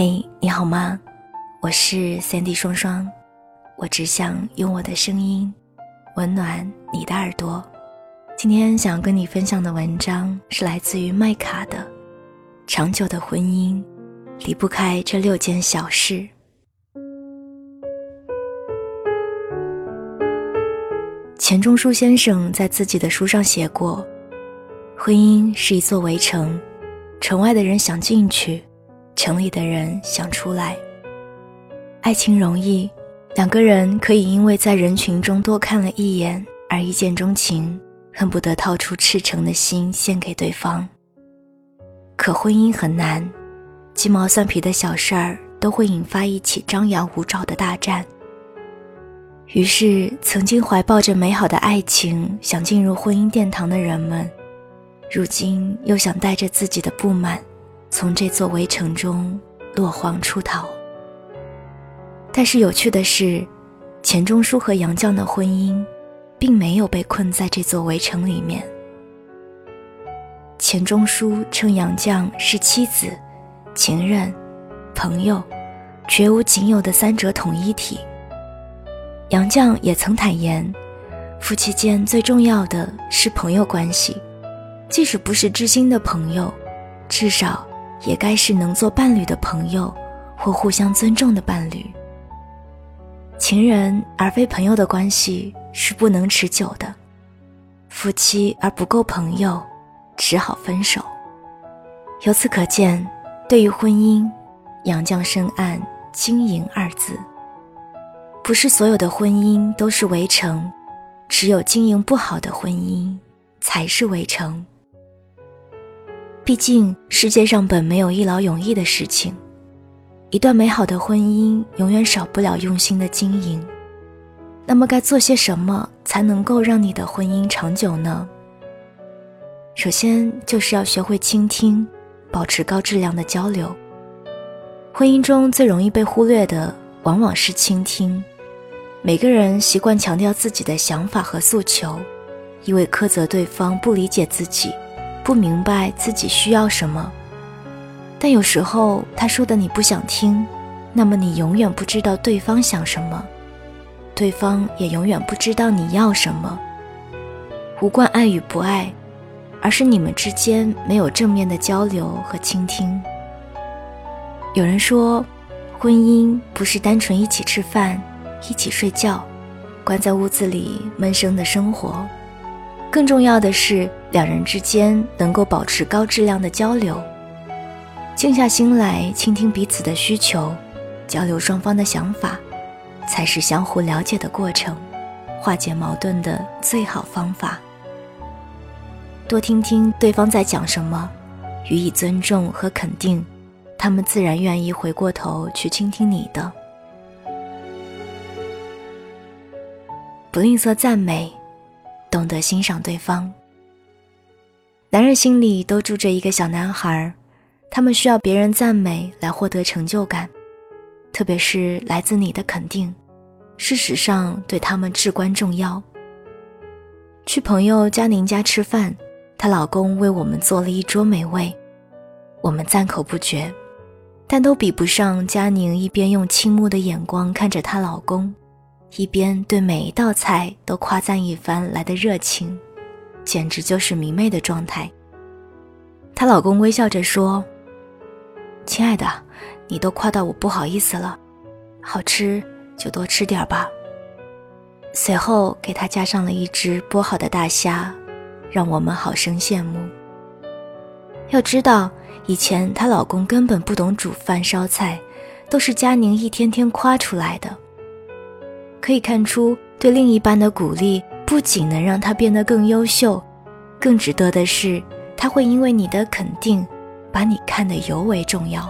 嘿，你好吗？我是 Sandy 双双，我只想用我的声音温暖你的耳朵。今天想跟你分享的文章是来自于麦卡的《长久的婚姻离不开这六件小事》。钱钟书先生在自己的书上写过：“婚姻是一座围城，城外的人想进去。”城里的人想出来。爱情容易，两个人可以因为在人群中多看了一眼而一见钟情，恨不得掏出赤诚的心献给对方。可婚姻很难，鸡毛蒜皮的小事儿都会引发一起张牙舞爪的大战。于是，曾经怀抱着美好的爱情想进入婚姻殿堂的人们，如今又想带着自己的不满。从这座围城中落荒出逃。但是有趣的是，钱钟书和杨绛的婚姻，并没有被困在这座围城里面。钱钟书称杨绛是妻子、情人、朋友，绝无仅有的三者统一体。杨绛也曾坦言，夫妻间最重要的是朋友关系，即使不是知心的朋友，至少。也该是能做伴侣的朋友，或互相尊重的伴侣。情人而非朋友的关系是不能持久的，夫妻而不够朋友，只好分手。由此可见，对于婚姻，杨绛深谙“经营”二字。不是所有的婚姻都是围城，只有经营不好的婚姻才是围城。毕竟，世界上本没有一劳永逸的事情。一段美好的婚姻，永远少不了用心的经营。那么，该做些什么才能够让你的婚姻长久呢？首先，就是要学会倾听，保持高质量的交流。婚姻中最容易被忽略的，往往是倾听。每个人习惯强调自己的想法和诉求，因为苛责对方不理解自己。不明白自己需要什么，但有时候他说的你不想听，那么你永远不知道对方想什么，对方也永远不知道你要什么。无关爱与不爱，而是你们之间没有正面的交流和倾听。有人说，婚姻不是单纯一起吃饭、一起睡觉，关在屋子里闷声的生活。更重要的是，两人之间能够保持高质量的交流，静下心来倾听彼此的需求，交流双方的想法，才是相互了解的过程，化解矛盾的最好方法。多听听对方在讲什么，予以尊重和肯定，他们自然愿意回过头去倾听你的。不吝啬赞美。懂得欣赏对方。男人心里都住着一个小男孩，他们需要别人赞美来获得成就感，特别是来自你的肯定，事实上对他们至关重要。去朋友佳宁家吃饭，她老公为我们做了一桌美味，我们赞口不绝，但都比不上佳宁一边用倾慕的眼光看着她老公。一边对每一道菜都夸赞一番来的热情，简直就是迷妹的状态。她老公微笑着说：“亲爱的，你都夸到我不好意思了，好吃就多吃点吧。”随后给她加上了一只剥好的大虾，让我们好生羡慕。要知道，以前她老公根本不懂煮饭烧菜，都是佳宁一天天夸出来的。可以看出，对另一半的鼓励不仅能让他变得更优秀，更值得的是，他会因为你的肯定，把你看得尤为重要。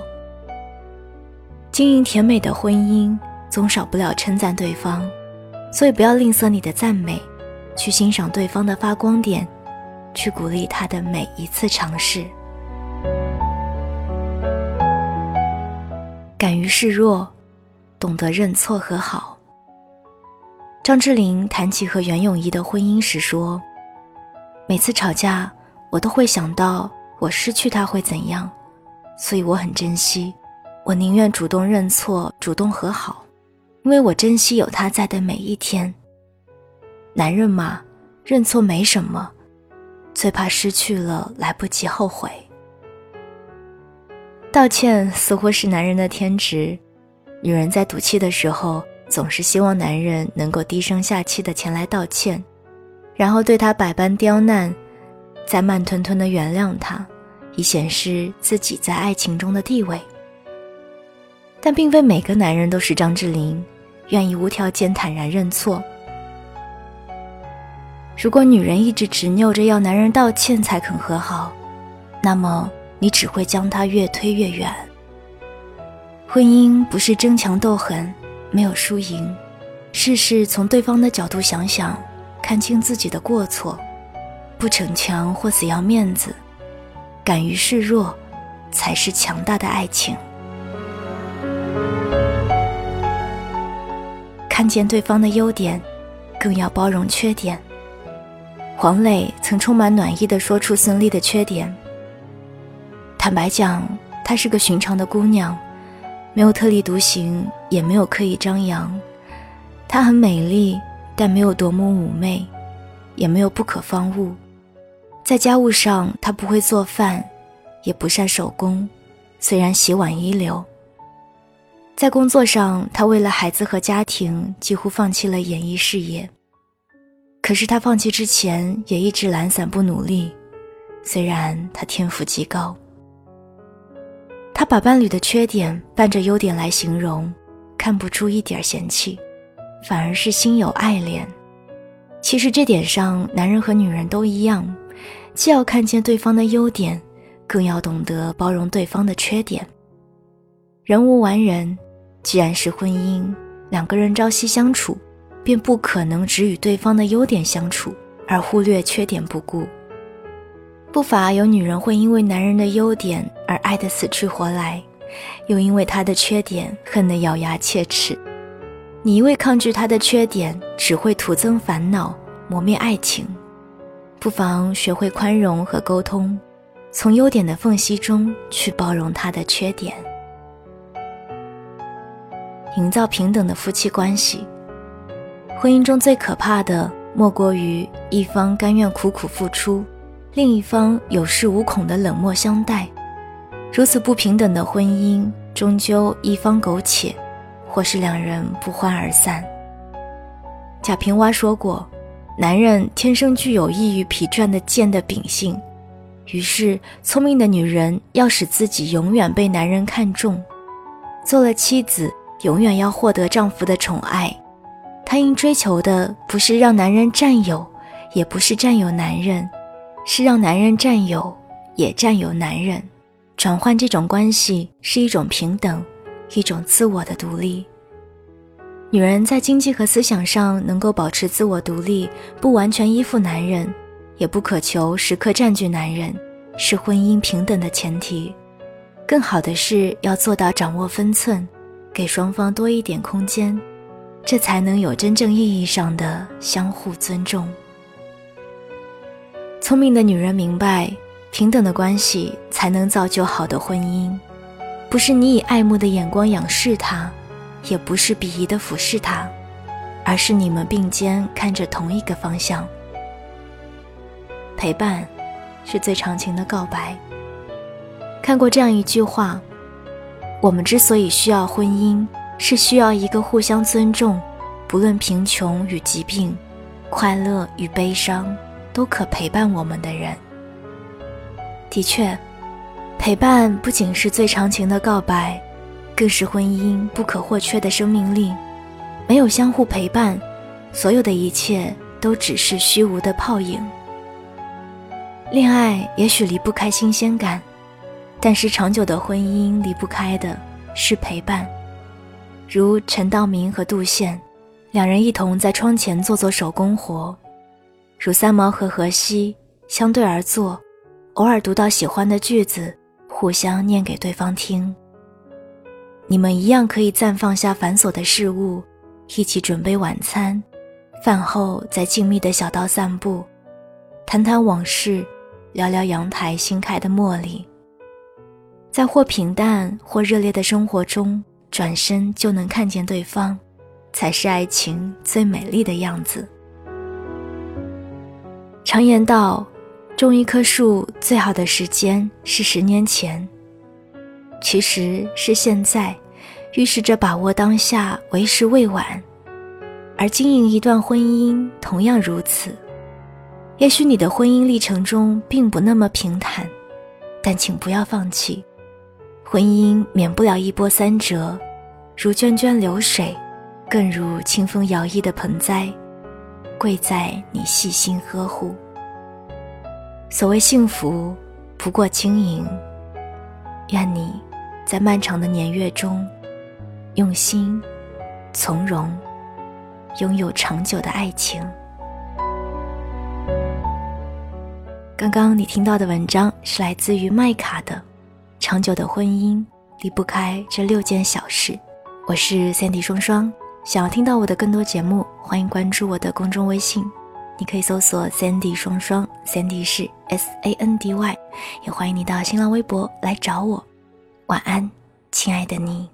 经营甜美的婚姻，总少不了称赞对方，所以不要吝啬你的赞美，去欣赏对方的发光点，去鼓励他的每一次尝试。敢于示弱，懂得认错和好。张智霖谈起和袁咏仪的婚姻时说：“每次吵架，我都会想到我失去他会怎样，所以我很珍惜，我宁愿主动认错，主动和好，因为我珍惜有他在的每一天。男人嘛，认错没什么，最怕失去了来不及后悔。道歉似乎是男人的天职，女人在赌气的时候，总是希望男人能够低声下气的前来道歉，然后对她百般刁难，再慢吞吞的原谅她，以显示自己在爱情中的地位。但并非每个男人都是张智霖，愿意无条件坦然认错。如果女人一直执拗着要男人道歉才肯和好，那么。你只会将他越推越远。婚姻不是争强斗狠，没有输赢，事事从对方的角度想想，看清自己的过错，不逞强或死要面子，敢于示弱，才是强大的爱情。看见对方的优点，更要包容缺点。黄磊曾充满暖意地说出孙俪的缺点。坦白讲，她是个寻常的姑娘，没有特立独行，也没有刻意张扬。她很美丽，但没有夺目妩媚，也没有不可方物。在家务上，她不会做饭，也不善手工，虽然洗碗一流。在工作上，她为了孩子和家庭，几乎放弃了演艺事业。可是她放弃之前，也一直懒散不努力，虽然她天赋极高。他把伴侣的缺点伴着优点来形容，看不出一点嫌弃，反而是心有爱怜。其实这点上，男人和女人都一样，既要看见对方的优点，更要懂得包容对方的缺点。人无完人，既然是婚姻，两个人朝夕相处，便不可能只与对方的优点相处，而忽略缺点不顾。不乏有女人会因为男人的优点而爱得死去活来，又因为他的缺点恨得咬牙切齿。你一味抗拒他的缺点，只会徒增烦恼，磨灭爱情。不妨学会宽容和沟通，从优点的缝隙中去包容他的缺点，营造平等的夫妻关系。婚姻中最可怕的，莫过于一方甘愿苦苦付出。另一方有恃无恐的冷漠相待，如此不平等的婚姻，终究一方苟且，或是两人不欢而散。贾平凹说过：“男人天生具有易于疲倦的贱的秉性，于是聪明的女人要使自己永远被男人看重，做了妻子，永远要获得丈夫的宠爱。她应追求的不是让男人占有，也不是占有男人。”是让男人占有，也占有男人，转换这种关系是一种平等，一种自我的独立。女人在经济和思想上能够保持自我独立，不完全依附男人，也不渴求时刻占据男人，是婚姻平等的前提。更好的是要做到掌握分寸，给双方多一点空间，这才能有真正意义上的相互尊重。聪明的女人明白，平等的关系才能造就好的婚姻，不是你以爱慕的眼光仰视他，也不是鄙夷的俯视他，而是你们并肩看着同一个方向。陪伴，是最长情的告白。看过这样一句话：我们之所以需要婚姻，是需要一个互相尊重，不论贫穷与疾病，快乐与悲伤。都可陪伴我们的人。的确，陪伴不仅是最长情的告白，更是婚姻不可或缺的生命力。没有相互陪伴，所有的一切都只是虚无的泡影。恋爱也许离不开新鲜感，但是长久的婚姻离不开的是陪伴。如陈道明和杜宪，两人一同在窗前做做手工活。如三毛和荷西相对而坐，偶尔读到喜欢的句子，互相念给对方听。你们一样可以暂放下繁琐的事物，一起准备晚餐，饭后在静谧的小道散步，谈谈往事，聊聊阳台新开的茉莉。在或平淡或热烈的生活中，转身就能看见对方，才是爱情最美丽的样子。常言道，种一棵树最好的时间是十年前，其实是现在，预示着把握当下为时未晚。而经营一段婚姻同样如此。也许你的婚姻历程中并不那么平坦，但请不要放弃。婚姻免不了一波三折，如涓涓流水，更如清风摇曳的盆栽，贵在你细心呵护。所谓幸福，不过轻盈。愿你在漫长的年月中，用心、从容，拥有长久的爱情。刚刚你听到的文章是来自于麦卡的《长久的婚姻离不开这六件小事》。我是 Sandy 双双，想要听到我的更多节目，欢迎关注我的公众微信，你可以搜索 Sandy 双双，Sandy 是 S A N D Y，也欢迎你到新浪微博来找我。晚安，亲爱的你。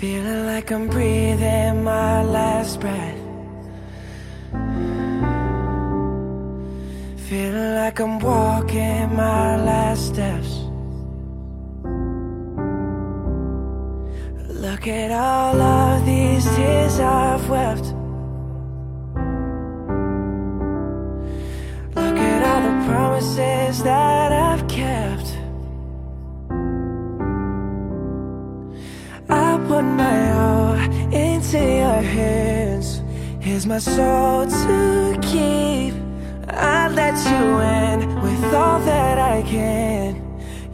Feeling like I'm breathing my last breath. Feeling like I'm walking my last steps. Look at all of these tears I've wept. Look at all the promises that I've kept. I put my all into your hands Here's my soul to keep I let you in with all that I can.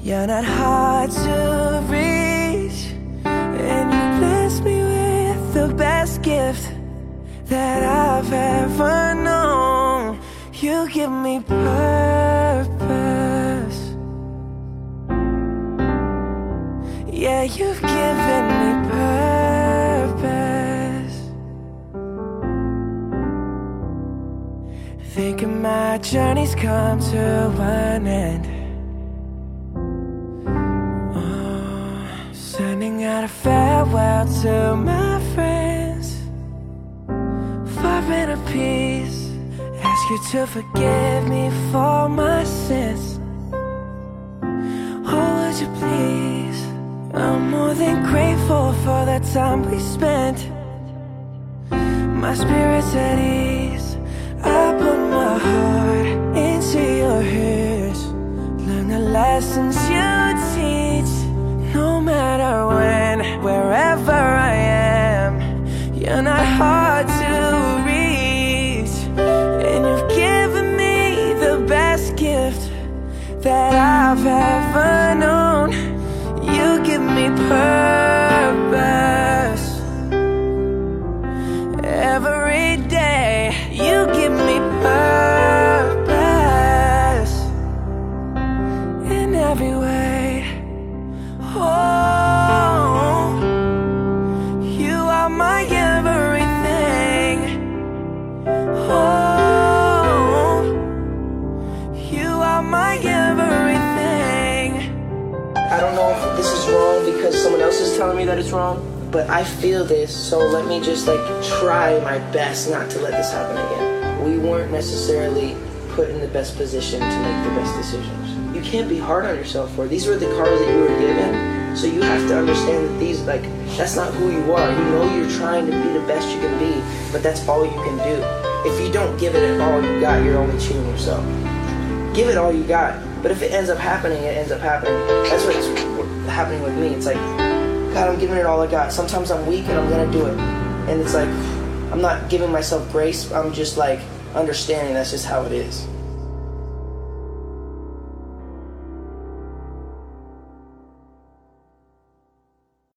You're not hard to reach And you bless me with the best gift That I've ever known. You give me purpose. Yeah, you've given my journey's come to an end. Oh, Sending out a farewell to my friends. Far better peace. Ask you to forgive me for my sins. Oh, would you please? I'm more than grateful for the time we spent. My spirit's at ease my heart into your hands Learn the lessons you teach No matter when, wherever I am. You're not hard to reach And you've given me the best gift That I've ever known. You give me purpose it's wrong, but I feel this, so let me just like try my best not to let this happen again. We weren't necessarily put in the best position to make the best decisions. You can't be hard on yourself for it. These were the cards that you were given, so you have to understand that these like that's not who you are. You know you're trying to be the best you can be, but that's all you can do. If you don't give it all you got, you're only cheating yourself. Give it all you got. But if it ends up happening, it ends up happening. That's what's happening with me. It's like, God, I'm giving it all I got. Sometimes I'm weak and I'm gonna do it. And it's like, I'm not giving myself grace. I'm just like understanding that's just how it is.